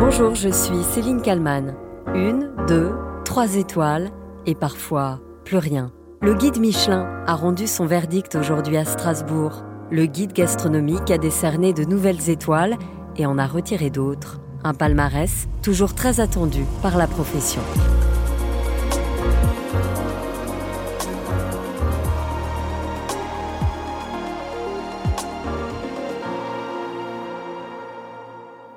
Bonjour, je suis Céline Kalman. Une, deux, trois étoiles et parfois plus rien. Le guide Michelin a rendu son verdict aujourd'hui à Strasbourg. Le guide gastronomique a décerné de nouvelles étoiles et en a retiré d'autres. Un palmarès toujours très attendu par la profession.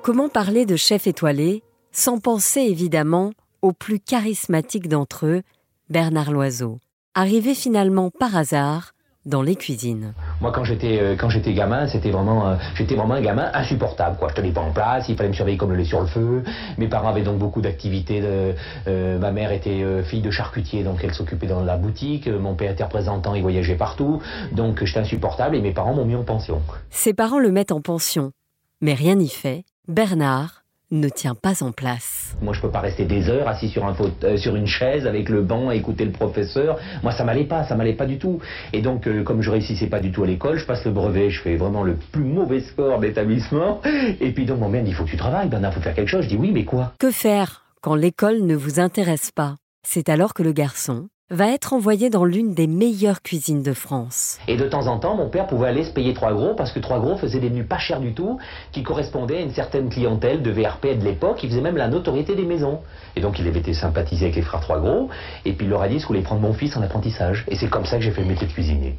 Comment parler de chef étoilé sans penser évidemment au plus charismatique d'entre eux, Bernard Loiseau, arrivé finalement par hasard dans les cuisines. Moi, quand j'étais euh, quand j'étais gamin, c'était vraiment euh, j'étais vraiment un gamin insupportable. Quoi, je tenais pas en place, il fallait me surveiller comme le lait sur le feu. Mes parents avaient donc beaucoup d'activités. Euh, ma mère était fille de charcutier, donc elle s'occupait dans la boutique. Mon père était représentant, il voyageait partout, donc j'étais insupportable et mes parents m'ont mis en pension. Ses parents le mettent en pension, mais rien n'y fait. Bernard ne tient pas en place. Moi, je peux pas rester des heures assis sur, un euh, sur une chaise avec le banc à écouter le professeur. Moi, ça m'allait pas, ça m'allait pas du tout. Et donc, euh, comme je réussissais pas du tout à l'école, je passe le brevet, je fais vraiment le plus mauvais score d'établissement. Et puis donc, mon mère dit, il faut que tu travailles, Bernard, faut faire quelque chose. Je dis oui, mais quoi? Que faire quand l'école ne vous intéresse pas? C'est alors que le garçon va être envoyé dans l'une des meilleures cuisines de France. Et de temps en temps, mon père pouvait aller se payer trois gros parce que trois gros faisait des menus pas chers du tout, qui correspondaient à une certaine clientèle de VRP de l'époque, qui faisait même la notoriété des maisons. Et donc il avait été sympathisé avec les frères trois gros, et puis il leur a dit ce voulait prendre mon fils en apprentissage. Et c'est comme ça que j'ai fait le métier de cuisinier.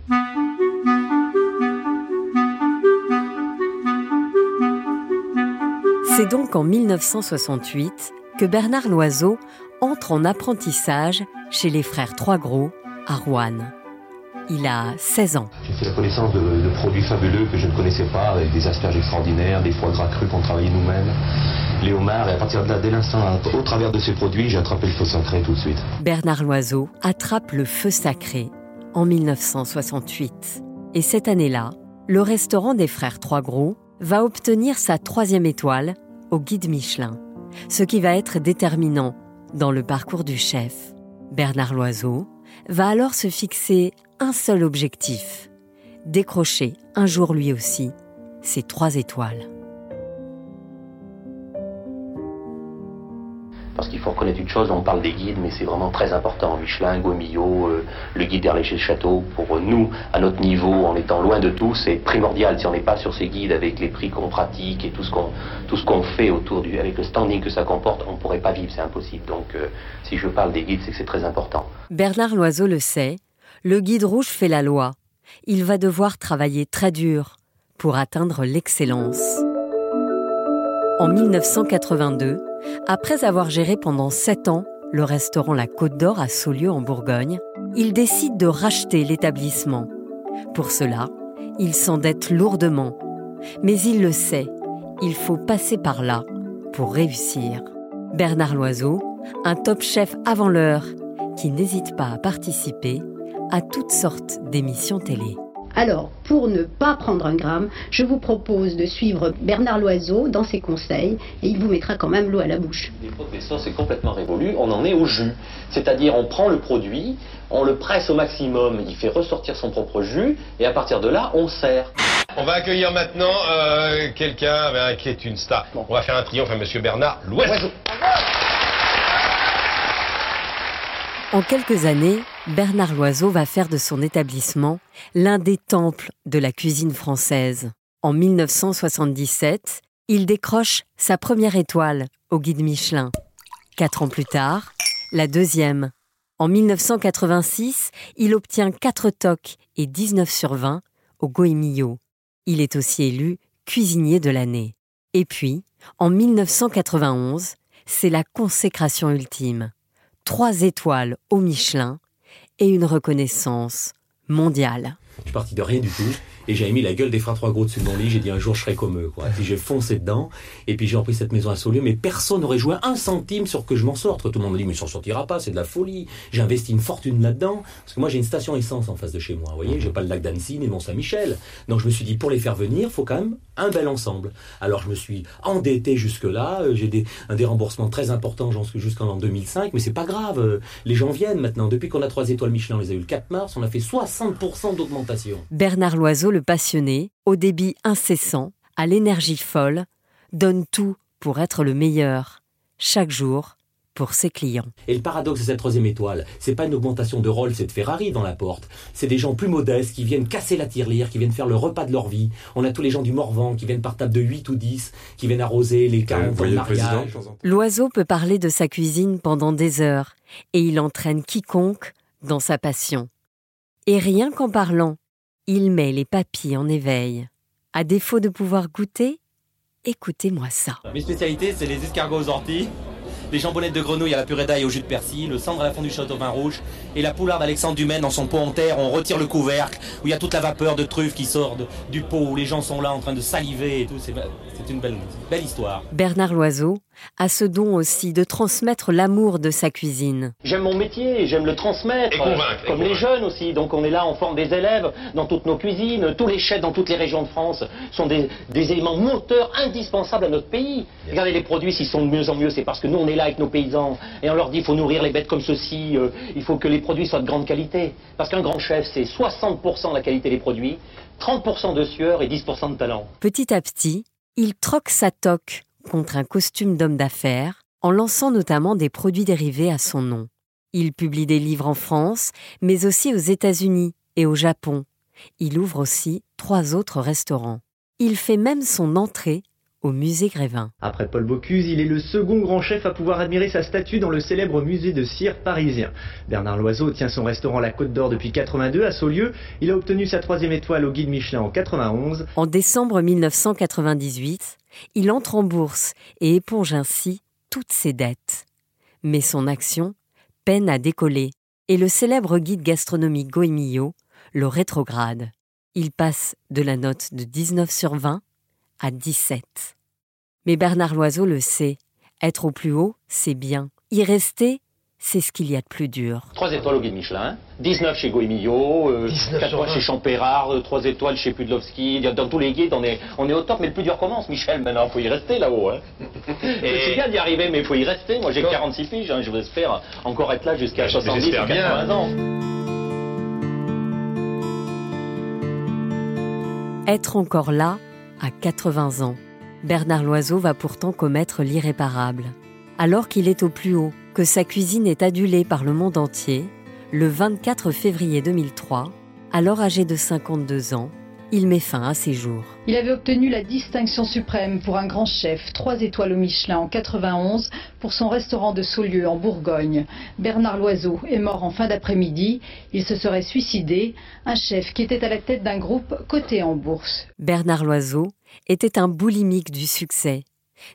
C'est donc en 1968 que Bernard Loiseau entre en apprentissage chez les frères Trois Gros à Rouen. Il a 16 ans. J'ai fait la connaissance de, produits fabuleux que je ne connaissais pas, avec des asperges extraordinaires, des foie gras crus qu'on travaillait nous-mêmes, les homards, et à partir de là, dès l'instant, au travers de ces produits, j'ai attrapé le feu sacré tout de suite. Bernard Loiseau attrape le feu sacré en 1968. Et cette année-là, le restaurant des frères Trois Gros va obtenir sa troisième étoile au guide Michelin, ce qui va être déterminant dans le parcours du chef. Bernard Loiseau va alors se fixer un seul objectif, décrocher un jour lui aussi ses trois étoiles. Parce qu'il faut reconnaître une chose, on parle des guides, mais c'est vraiment très important. Michelin, Guamillot, euh, le guide d'Erléché Château, pour nous, à notre niveau, en étant loin de tout, c'est primordial. Si on n'est pas sur ces guides avec les prix qu'on pratique et tout ce qu'on tout ce qu'on fait autour du, avec le standing que ça comporte, on ne pourrait pas vivre, c'est impossible. Donc, euh, si je parle des guides, c'est que c'est très important. Bernard Loiseau le sait, le guide rouge fait la loi. Il va devoir travailler très dur pour atteindre l'excellence. En 1982, après avoir géré pendant sept ans le restaurant La Côte d'Or à Saulieu en Bourgogne, il décide de racheter l'établissement. Pour cela, il s'endette lourdement. Mais il le sait, il faut passer par là pour réussir. Bernard Loiseau, un top chef avant l'heure, qui n'hésite pas à participer à toutes sortes d'émissions télé. Alors, pour ne pas prendre un gramme, je vous propose de suivre Bernard Loiseau dans ses conseils et il vous mettra quand même l'eau à la bouche. Les professeurs, c'est complètement révolu, on en est au jus. C'est-à-dire, on prend le produit, on le presse au maximum, il fait ressortir son propre jus et à partir de là, on sert. On va accueillir maintenant euh, quelqu'un ben, qui est une star. On va faire un triomphe à Monsieur Bernard Loiseau. En quelques années, Bernard Loiseau va faire de son établissement l'un des temples de la cuisine française. En 1977, il décroche sa première étoile au guide Michelin. Quatre ans plus tard, la deuxième. En 1986, il obtient 4 toques et 19 sur 20 au Goemio. Il est aussi élu cuisinier de l'année. Et puis, en 1991, c'est la consécration ultime trois étoiles au Michelin et une reconnaissance mondiale. Je suis parti de rien du tout et j'avais mis la gueule des frères trois gros dessus de mon lit. J'ai dit un jour je serai comme eux. Quoi. Puis j'ai foncé dedans et puis j'ai repris cette maison à Saulieu. Mais personne n'aurait joué un centime sur que je m'en sorte. Tout le monde me dit mais ça sortira pas, c'est de la folie. J'ai investi une fortune là-dedans parce que moi j'ai une station essence en face de chez moi. Vous voyez, j'ai pas le lac d'Annecy ni le Mont Saint-Michel. Donc je me suis dit pour les faire venir, faut quand même un bel ensemble. Alors je me suis endetté jusque là. Euh, j'ai des, un des remboursements très importants jusqu'en l'an 2005, mais c'est pas grave. Euh, les gens viennent maintenant. Depuis qu'on a trois étoiles Michelin, on les a eu le 4 mars, on a fait 60% d'augmentation. Bernard Loiseau, le passionné, au débit incessant, à l'énergie folle, donne tout pour être le meilleur, chaque jour, pour ses clients. Et le paradoxe de cette troisième étoile, c'est pas une augmentation de Rolls et de Ferrari dans la porte. C'est des gens plus modestes qui viennent casser la tirelire, qui viennent faire le repas de leur vie. On a tous les gens du Morvan qui viennent par table de 8 ou 10, qui viennent arroser les 40 ans de mariage. L'oiseau peut parler de sa cuisine pendant des heures et il entraîne quiconque dans sa passion. Et rien qu'en parlant, il met les papilles en éveil. À défaut de pouvoir goûter, écoutez-moi ça. Mes spécialités, c'est les escargots aux orties, les jambonnettes de grenouille à la purée d'ail au jus de persil, le cendre à la fondue château vin rouge et la poularde d'Alexandre Dumaine dans son pot en terre. On retire le couvercle où il y a toute la vapeur de truffe qui sort de- du pot où les gens sont là en train de saliver et tout. C'est c'est une belle, belle histoire. Bernard Loiseau a ce don aussi de transmettre l'amour de sa cuisine. J'aime mon métier, j'aime le transmettre. Et convaincre, et Comme les jeunes aussi. Donc on est là, on forme des élèves dans toutes nos cuisines. Tous les chefs dans toutes les régions de France sont des, des éléments moteurs indispensables à notre pays. Regardez les produits, s'ils sont de mieux en mieux, c'est parce que nous on est là avec nos paysans. Et on leur dit, il faut nourrir les bêtes comme ceci, euh, il faut que les produits soient de grande qualité. Parce qu'un grand chef, c'est 60% de la qualité des produits, 30% de sueur et 10% de talent. Petit à petit, il troque sa toque contre un costume d'homme d'affaires en lançant notamment des produits dérivés à son nom. Il publie des livres en France, mais aussi aux États-Unis et au Japon. Il ouvre aussi trois autres restaurants. Il fait même son entrée au musée Grévin. Après Paul Bocuse, il est le second grand chef à pouvoir admirer sa statue dans le célèbre musée de cire parisien. Bernard Loiseau tient son restaurant La Côte d'Or depuis 82 à Saulieu. Il a obtenu sa troisième étoile au guide Michelin en 91. En décembre 1998, il entre en bourse et éponge ainsi toutes ses dettes. Mais son action peine à décoller et le célèbre guide gastronomique Goemio le rétrograde. Il passe de la note de 19 sur 20 à 17. Mais Bernard Loiseau le sait, être au plus haut, c'est bien. Y rester, c'est ce qu'il y a de plus dur. 3 étoiles au guide Michelin, 19 chez Goemio, euh, 19 4 sur étoiles 20. chez Champérard, 3 étoiles chez Pudlowski. Dans tous les guides, on est, on est au top, mais le plus dur commence, Michel, maintenant. faut y rester là-haut. Hein. Et c'est bien d'y arriver, mais il faut y rester. Moi, j'ai que 46 piges, hein, je vous espère encore être là jusqu'à Mais 70 ou j'espère bien. 80 ans. Être encore là à 80 ans. Bernard Loiseau va pourtant commettre l'irréparable. Alors qu'il est au plus haut, que sa cuisine est adulée par le monde entier, le 24 février 2003, alors âgé de 52 ans, il met fin à ses jours. Il avait obtenu la distinction suprême pour un grand chef, trois étoiles au Michelin en 91 pour son restaurant de Saulieu en Bourgogne. Bernard Loiseau est mort en fin d'après-midi. Il se serait suicidé, un chef qui était à la tête d'un groupe coté en bourse. Bernard Loiseau était un boulimique du succès.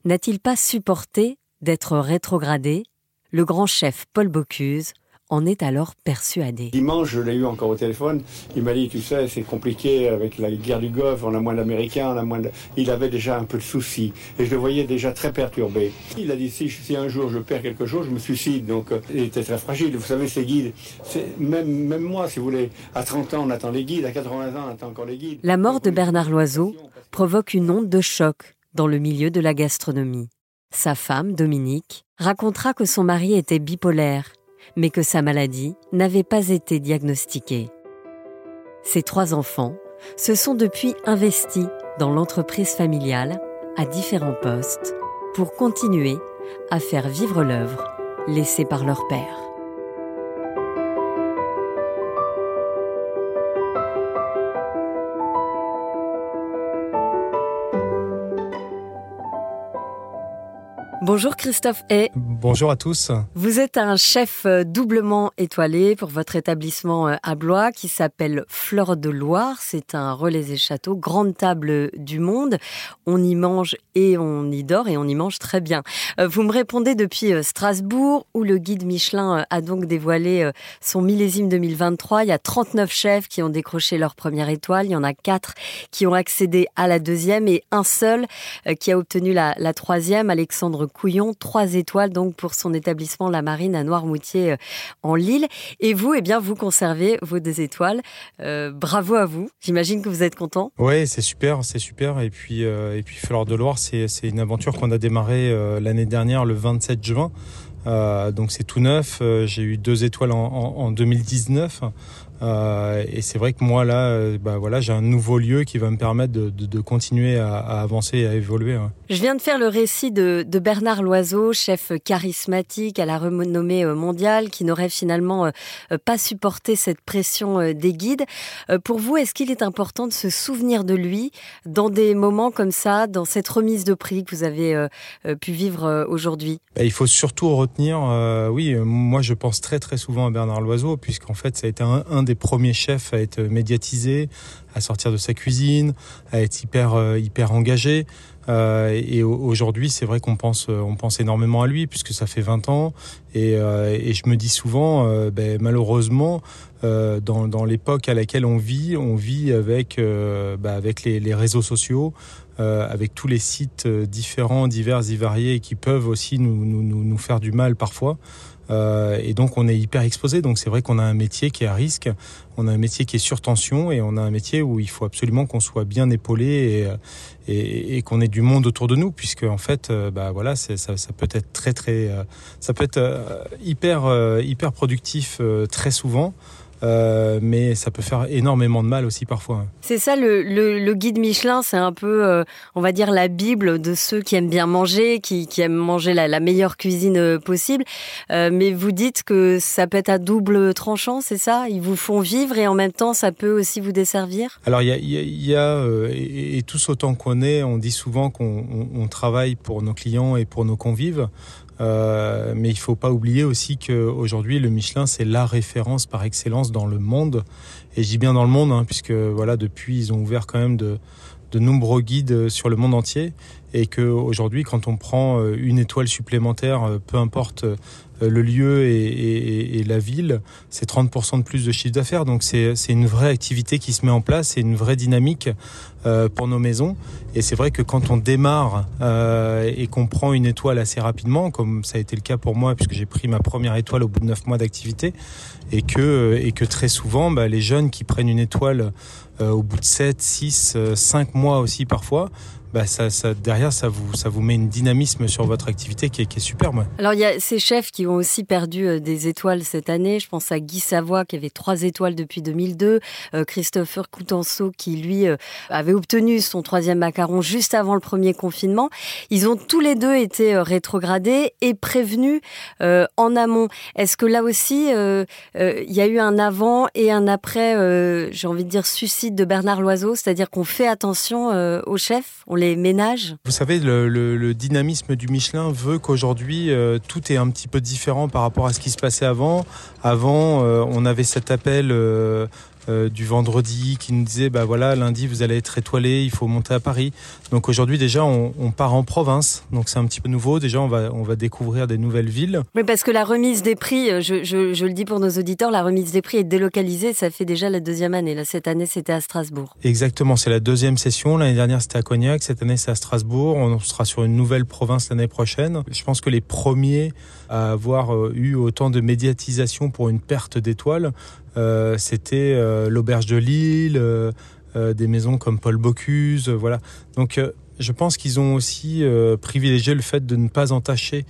N'a-t-il pas supporté d'être rétrogradé? Le grand chef Paul Bocuse en est alors persuadé. Dimanche, je l'ai eu encore au téléphone. Il m'a dit, tu sais, c'est compliqué avec la guerre du Golfe, on a moins d'Américains, on a moins de... Il avait déjà un peu de soucis. Et je le voyais déjà très perturbé. Il a dit, si, si un jour je perds quelque chose, je me suicide. Donc, euh, il était très fragile. Vous savez, ces guides, même, même moi, si vous voulez, à 30 ans, on attend les guides, à 80 ans, on attend encore les guides. La mort de Bernard Loiseau provoque une onde de choc dans le milieu de la gastronomie. Sa femme, Dominique, racontera que son mari était bipolaire, mais que sa maladie n'avait pas été diagnostiquée. Ses trois enfants se sont depuis investis dans l'entreprise familiale à différents postes pour continuer à faire vivre l'œuvre laissée par leur père. Bonjour Christophe Hay. Bonjour à tous. Vous êtes un chef euh, doublement étoilé pour votre établissement euh, à Blois qui s'appelle Fleur de Loire. C'est un relais et château, grande table du monde. On y mange et on y dort et on y mange très bien. Euh, Vous me répondez depuis Strasbourg où le guide Michelin a donc dévoilé son millésime 2023. Il y a 39 chefs qui ont décroché leur première étoile. Il y en a 4 qui ont accédé à la deuxième et un seul qui a obtenu la, la troisième, Alexandre Trois étoiles donc pour son établissement La Marine à Noirmoutier euh, en Lille. Et vous, eh bien, vous conservez vos deux étoiles. Euh, bravo à vous. J'imagine que vous êtes content. Ouais, c'est super, c'est super. Et puis, euh, et puis Fleur de Loire, c'est une aventure qu'on a démarrée l'année dernière, le 27 juin. Donc c'est tout neuf. J'ai eu deux étoiles en 2019. Euh, et c'est vrai que moi là, euh, bah voilà, j'ai un nouveau lieu qui va me permettre de, de, de continuer à, à, avancer et à évoluer. Ouais. Je viens de faire le récit de, de, Bernard Loiseau, chef charismatique à la renommée euh, mondiale, qui n'aurait finalement pas supporté cette pression des guides. Pour vous, est-ce qu'il est important de se souvenir de lui dans des moments comme ça, dans cette remise de prix que vous avez pu vivre aujourd'hui? Bah, Il faut surtout retenir, euh, oui, moi je pense très très souvent à Bernard Loiseau, puisqu'en fait ça a été un, un des premiers chefs à être médiatisé, à sortir de sa cuisine, à être hyper euh, hyper engagé. Euh, et aujourd'hui, c'est vrai qu'on pense, on pense énormément à lui puisque ça fait 20 ans. Et, euh, je me dis souvent, euh, ben, malheureusement, euh, dans, l'époque à laquelle on vit, on vit avec, ben, avec les, les, réseaux sociaux, avec tous les sites différents, divers et variés qui peuvent aussi nous, nous, nous faire du mal parfois. Euh, et donc on est hyper exposé. Donc c'est vrai qu'on a un métier qui est à risque, on a un métier qui est sur tension et on a un métier où il faut absolument qu'on soit bien épaulé et, et, et qu'on ait du monde autour de nous, puisque en fait, euh, bah voilà, ça, ça, peut être très très, euh, ça peut être hyper hyper productif très souvent. Euh, mais ça peut faire énormément de mal aussi parfois. C'est ça, le, le, le, guide Michelin, c'est un peu, euh, on va dire, la Bible de ceux qui aiment bien manger, qui, qui aiment manger la, la meilleure cuisine euh, possible. Euh, mais vous dites que ça peut être à double tranchant, c'est ça? Ils vous font vivre et en même temps, ça peut aussi vous desservir? Alors, il y a, y y a et, et, tous autant qu'on est, on dit souvent qu'on on, on travaille pour nos clients et pour nos convives. Euh, mais il faut pas oublier aussi qu'aujourd'hui, le Michelin, c'est la référence par excellence dans le monde. Et je dis bien dans le monde, hein, puisque voilà, depuis, ils ont ouvert quand même de, de nombreux guides sur le monde entier. Et qu'aujourd'hui, quand on prend euh, une étoile supplémentaire, euh, peu importe le lieu et, la ville, c'est 30% de plus de chiffre d'affaires. Donc c'est une vraie activité qui se met en place, c'est une vraie dynamique euh, pour nos maisons. Et c'est vrai que quand on démarre euh, et qu'on prend une étoile assez rapidement, comme ça a été le cas pour moi, puisque j'ai pris ma première étoile au bout de neuf mois d'activité, et que, et que très souvent, bah, les jeunes qui prennent une étoile euh, au bout de 7, 6, 5 mois aussi parfois, bah ça, ça, derrière, ça vous, ça vous met une dynamisme sur votre activité qui est, superbe. Alors, il y a ces chefs qui ont aussi perdu euh, des étoiles cette année. Je pense à Guy Savoie, qui avait trois étoiles depuis 2002. Euh, Christopher Coutenceau, qui, lui, euh, avait obtenu son troisième macaron juste avant le premier confinement. Ils ont tous les deux été euh, rétrogradés et prévenus en amont. Est-ce que là aussi, il y a eu un avant et un après, j'ai envie de dire, suicide de Bernard Loiseau? C'est-à-dire qu'on fait attention aux chefs? Les ménages Vous savez, le, dynamisme du Michelin veut qu'aujourd'hui, euh, tout est un petit peu différent par rapport à ce qui se passait avant. Avant, euh, on avait cet appel euh, du vendredi qui nous disait bah voilà lundi vous allez être étoilé il faut monter à Paris. Donc aujourd'hui déjà on, on, part en province. Donc c'est un petit peu nouveau. Déjà on va on va découvrir des nouvelles villes. Mais parce que la remise des prix euh, je, je, je le dis pour nos auditeurs la remise des prix est délocalisée. Ça fait déjà la deuxième année. Là cette année c'était à Strasbourg. Exactement. C'est la deuxième session. L'année dernière c'était à Cognac. Cette année c'est à Strasbourg. On sera sur une nouvelle province l'année prochaine. Je pense que les premiers à avoir euh, eu autant de médiatisation pour une perte d'étoiles euh, c'était euh, l'auberge de Lille, euh, euh, des maisons comme Paul Bocuse, euh, voilà. Donc euh, je pense qu'ils ont aussi euh, privilégié le fait de ne pas entacher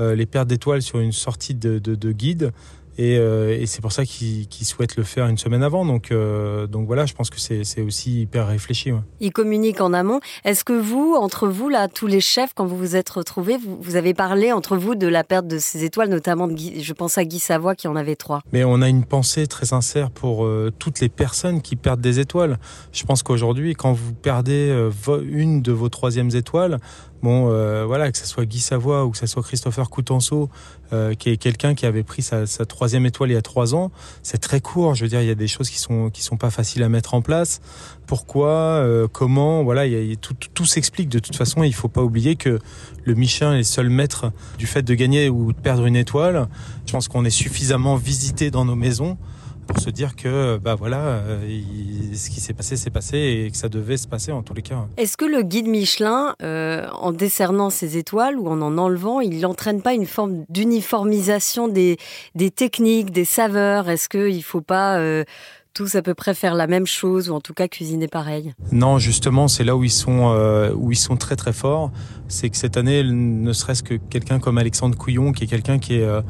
euh, les pertes d'étoiles sur une sortie de guide. Et, euh, et c'est pour ça qu'ils qu souhaitent le faire une semaine avant. Donc, euh, donc voilà, je pense que c'est aussi hyper réfléchi. Ouais. Ils communiquent en amont. Est-ce que vous, entre vous, là, tous les chefs, quand vous vous êtes retrouvés, vous, vous avez parlé entre vous de la perte de ces étoiles, notamment de Guy, je pense à Guy Savoie qui en avait trois. Mais on a une pensée très sincère pour euh, toutes les personnes qui perdent des étoiles. Je pense qu'aujourd'hui, quand vous perdez une de vos troisièmes étoiles, bon, euh, voilà, que ce soit Guy Savoie ou que ce soit Christopher Coutenceau, euh, qui est quelqu'un qui avait pris sa, troisième étoile il y a trois ans, c'est très court. Je veux dire, il y a des choses qui sont sont pas faciles à mettre en place. Pourquoi, euh, comment, voilà, tout, s'explique. De toute façon, il faut pas oublier que le Michelin est le seul maître du fait de gagner ou de perdre une étoile. Je pense qu'on est suffisamment visité dans nos maisons pour se dire que bah voilà euh, ce qui s'est passé s'est passé et que ça devait se passer en tous les cas. Est-ce que le guide Michelin euh, en décernant ses étoiles ou en en enlevant, il n'entraîne pas une forme d'uniformisation des, des techniques, des saveurs? Est-ce qu'il ne faut pas euh, tous à peu près faire la même chose ou en tout cas cuisiner pareil Non, justement, c'est là où ils sont euh, où ils sont très très forts. C'est que cette année, ne serait-ce que quelqu'un comme Alexandre Couillon, qui est quelqu'un qui est euh,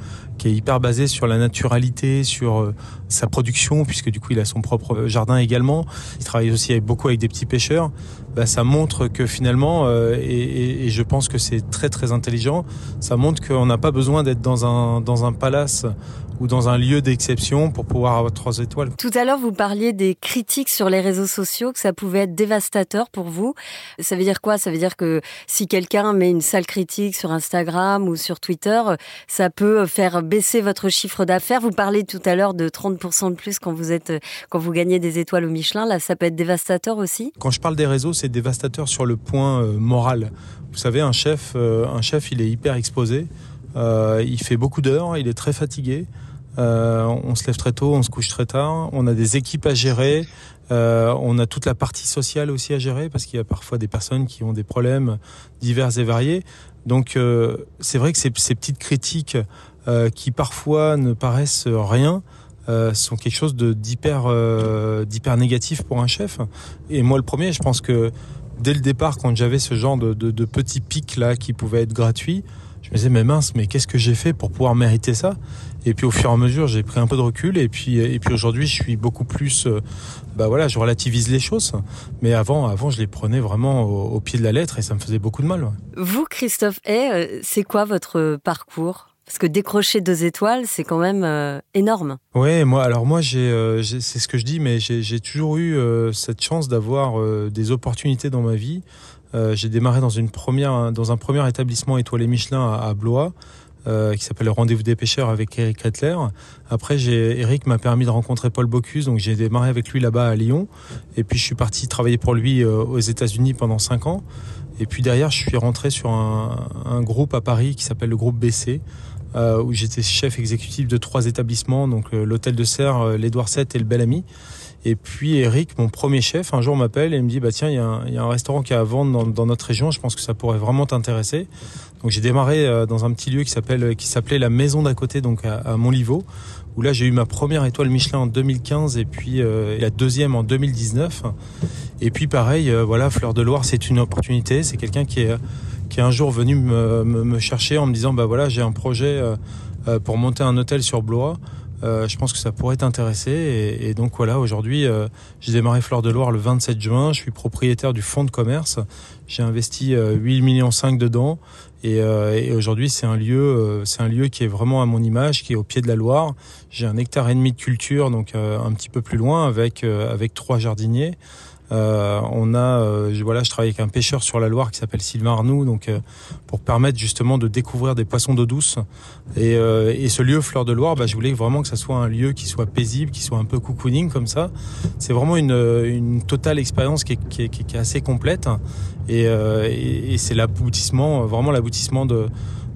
hyper basé sur la naturalité, sur euh, sa production, puisque du coup il a son propre jardin également. Il travaille aussi avec, beaucoup avec des petits pêcheurs. Bah, ça montre que finalement, et, je pense que c'est très très intelligent, ça montre qu'on n'a pas besoin d'être dans un palace ou dans un lieu d'exception pour pouvoir avoir trois étoiles. Tout à l'heure, vous parliez des critiques sur les réseaux sociaux, que ça pouvait être dévastateur pour vous. Ça veut dire quoi? Ça veut dire que si quelqu'un met une sale critique sur Instagram ou sur Twitter, ça peut faire baisser votre chiffre d'affaires. Vous parlez tout à l'heure de 30% de plus quand vous êtes, quand vous gagnez des étoiles au Michelin. Là, ça peut être dévastateur aussi? Quand je parle des réseaux, c'est dévastateur sur le point euh, moral. Vous savez, un chef, euh, un chef, il est hyper exposé. Euh, il fait beaucoup d'heures, il est très fatigué. Euh, on se lève très tôt, on se couche très tard. On a des équipes à gérer. Euh, on a toute la partie sociale aussi à gérer parce qu'il y a parfois des personnes qui ont des problèmes divers et variés. Donc euh, c'est vrai que ces, petites critiques euh, qui parfois ne paraissent rien euh, sont quelque chose de d'hyper d'hyper négatif pour un chef. Et moi le premier, je pense que dès le départ, quand j'avais ce genre de, de, de petits pics là qui pouvaient être gratuits, je me disais mais mince, mais qu'est-ce que j'ai fait pour pouvoir mériter ça? Et puis au fur et à mesure, j'ai pris un peu de recul et puis et puis aujourd'hui, je suis beaucoup plus euh, bah voilà, je relativise les choses. Mais avant, avant, je les prenais vraiment au, au pied de la lettre et ça me faisait beaucoup de mal. Ouais. Vous, Christophe Hay, c'est quoi votre parcours? Parce que décrocher deux étoiles, c'est quand même euh, énorme. Ouais, moi, alors moi, j'ai, euh, c'est ce que je dis, mais j'ai toujours eu euh, cette chance d'avoir euh, des opportunités dans ma vie. Euh, j'ai démarré dans une première, dans un premier établissement étoilé Michelin à, Blois. qui s'appelle le Rendez-vous des pêcheurs avec Eric Rettler. Après, Eric m'a permis de rencontrer Paul Bocuse, donc j'ai démarré avec lui là-bas à Lyon. Et puis je suis parti travailler pour lui aux États-Unis pendant cinq ans. Et puis derrière, je suis rentré sur un, groupe à Paris qui s'appelle le groupe BC, euh, où j'étais chef exécutif de trois établissements, donc euh, l'hôtel de Serre, euh, l'Édouard VII et le Bel Ami. Et puis Eric, mon premier chef, un jour m'appelle et me dit bah tiens, il y, a un restaurant qui est à vendre dans, notre région. Je pense que ça pourrait vraiment t'intéresser. Donc j'ai démarré euh, dans un petit lieu qui s'appelle qui s'appelait la Maison d'à côté, donc à, à où là j'ai eu ma première étoile Michelin en 2015 et puis euh, la deuxième en 2019. Et puis pareil, euh, voilà, Fleur de Loire, c'est une opportunité. C'est quelqu'un qui est qui est un jour venu me, chercher en me disant bah voilà j'ai un projet euh, pour monter un hôtel sur Blois. Euh, je pense que ça pourrait t'intéresser. Et, et, donc voilà aujourd'hui euh, j'ai démarré Fleur de Loire le 27 juin. Je suis propriétaire du fonds de commerce. J'ai investi 8 millions 5 dedans. Et, et aujourd'hui c'est un lieu c'est un lieu qui est vraiment à mon image qui est au pied de la Loire. J'ai un hectare et demi de culture donc un petit peu plus loin avec avec trois jardiniers euh, on a, euh, voilà, je travaille avec un pêcheur sur la Loire qui s'appelle Sylvain Arnoux, donc euh, pour permettre justement de découvrir des poissons d'eau douce. Et, et, ce lieu Fleur de Loire, bah, je voulais vraiment que ça soit un lieu qui soit paisible, qui soit un peu cocooning comme ça. C'est vraiment une, une totale expérience qui est, qui, est, qui est, assez complète. Et, et, et c'est l'aboutissement, vraiment l'aboutissement de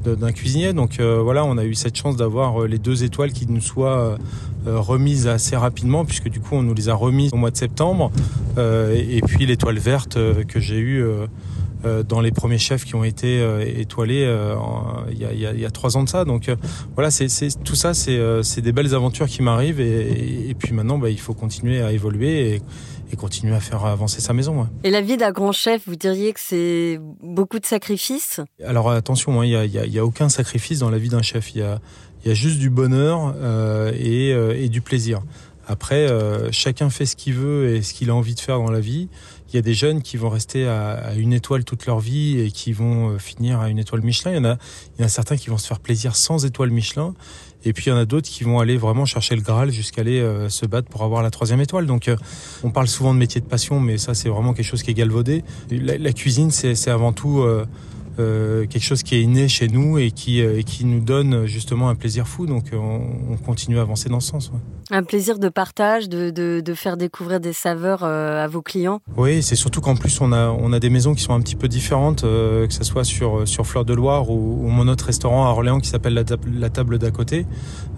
d'un cuisinier. Donc euh, voilà, on a eu cette chance d'avoir les deux étoiles qui nous soient euh, remises assez rapidement, puisque du coup on nous les a remises au mois de septembre. Euh, et puis l'étoile verte que j'ai eue dans les premiers chefs qui ont été étoilés il y, a, trois ans de ça. Donc voilà, c'est tout ça, c'est des belles aventures qui m'arrivent. Et, puis maintenant, bah, il faut continuer à évoluer. Et continuer à faire avancer sa maison. Ouais. Et la vie d'un grand chef, vous diriez que c'est beaucoup de sacrifices? Alors attention, il n'y a, y a, a, aucun sacrifice dans la vie d'un chef. Il y a, y a, juste du bonheur euh, et, euh, et, du plaisir. Après, euh, chacun fait ce qu'il veut et ce qu'il a envie de faire dans la vie. Il y a des jeunes qui vont rester à, à, une étoile toute leur vie et qui vont finir à une étoile Michelin. Il y en a, il y en a certains qui vont se faire plaisir sans étoile Michelin. Et puis il y en a d'autres qui vont aller vraiment chercher le Graal jusqu'à aller euh, se battre pour avoir la troisième étoile. Donc euh, on parle souvent de métier de passion, mais ça c'est vraiment quelque chose qui est galvaudé. La, cuisine c'est avant tout euh, euh, quelque chose qui est inné chez nous et qui, et qui nous donne justement un plaisir fou. Donc on, on continue à avancer dans ce sens. Ouais. Un plaisir de partage, de, faire découvrir des saveurs à vos clients. Oui, c'est surtout qu'en plus on a, on a des maisons qui sont un petit peu différentes, euh, que ce soit sur, sur Fleur de Loire ou, mon autre restaurant à Orléans qui s'appelle la, Table d'à côté.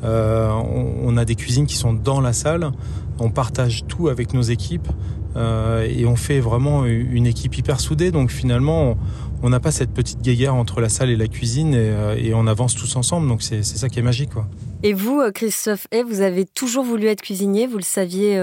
Euh, on, a des cuisines qui sont dans la salle, on partage tout avec nos équipes. Et on fait vraiment une équipe hyper soudée. Donc finalement, on n'a pas cette petite guéguerre entre la salle et la cuisine et, on avance tous ensemble. Donc c'est ça qui est magique. Quoi. Et vous, Christophe Hay, vous avez toujours voulu être cuisinier Vous le saviez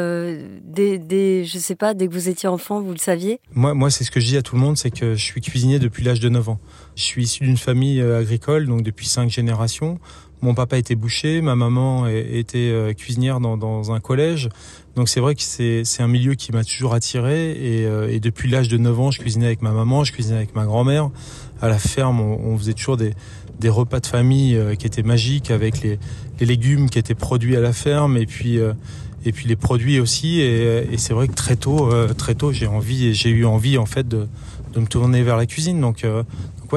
dès, je sais pas, dès que vous étiez enfant, vous le saviez? Moi, moi c'est ce que je dis à tout le monde, c'est que je suis cuisinier depuis l'âge de 9 ans. Je suis issu d'une famille agricole, donc depuis cinq générations. Mon papa était boucher, ma maman était euh, cuisinière dans, un collège. Donc c'est vrai que c'est un milieu qui m'a toujours attiré. Euh, et, depuis l'âge de 9 ans, je cuisinais avec ma maman, je cuisinais avec ma grand-mère. À la ferme, on, faisait toujours des, repas de famille euh, qui étaient magiques avec les, légumes qui étaient produits à la ferme et puis et puis les produits aussi. Et, c'est vrai que très tôt, très tôt, j'ai envie, j'ai eu envie en fait de, me tourner vers la cuisine. Donc,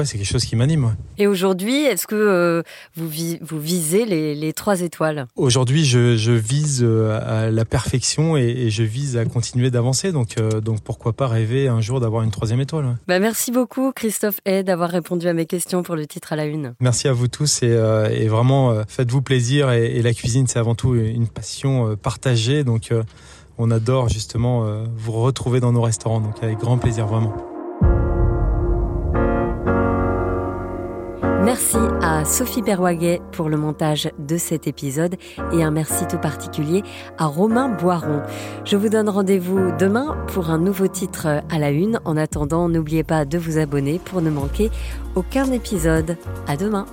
c'est quelque chose qui m'anime. Et aujourd'hui, est-ce que euh, vous, vous visez les, trois étoiles? Aujourd'hui, je, vise euh, à la perfection et, je vise à continuer d'avancer. Donc, euh, donc pourquoi pas rêver un jour d'avoir une troisième étoile bah, Merci beaucoup, Christophe Hay, d'avoir répondu à mes questions pour le titre à la une. Merci à vous tous et, vraiment, faites-vous plaisir. Et, la cuisine, c'est avant tout une passion partagée. Donc, on adore justement vous retrouver dans nos restaurants. Donc, avec grand plaisir, vraiment. Merci à Sophie Perwaguet pour le montage de cet épisode et un merci tout particulier à Romain Boiron. Je vous donne rendez-vous demain pour un nouveau titre à la une. En attendant, n'oubliez pas de vous abonner pour ne manquer aucun épisode. À demain.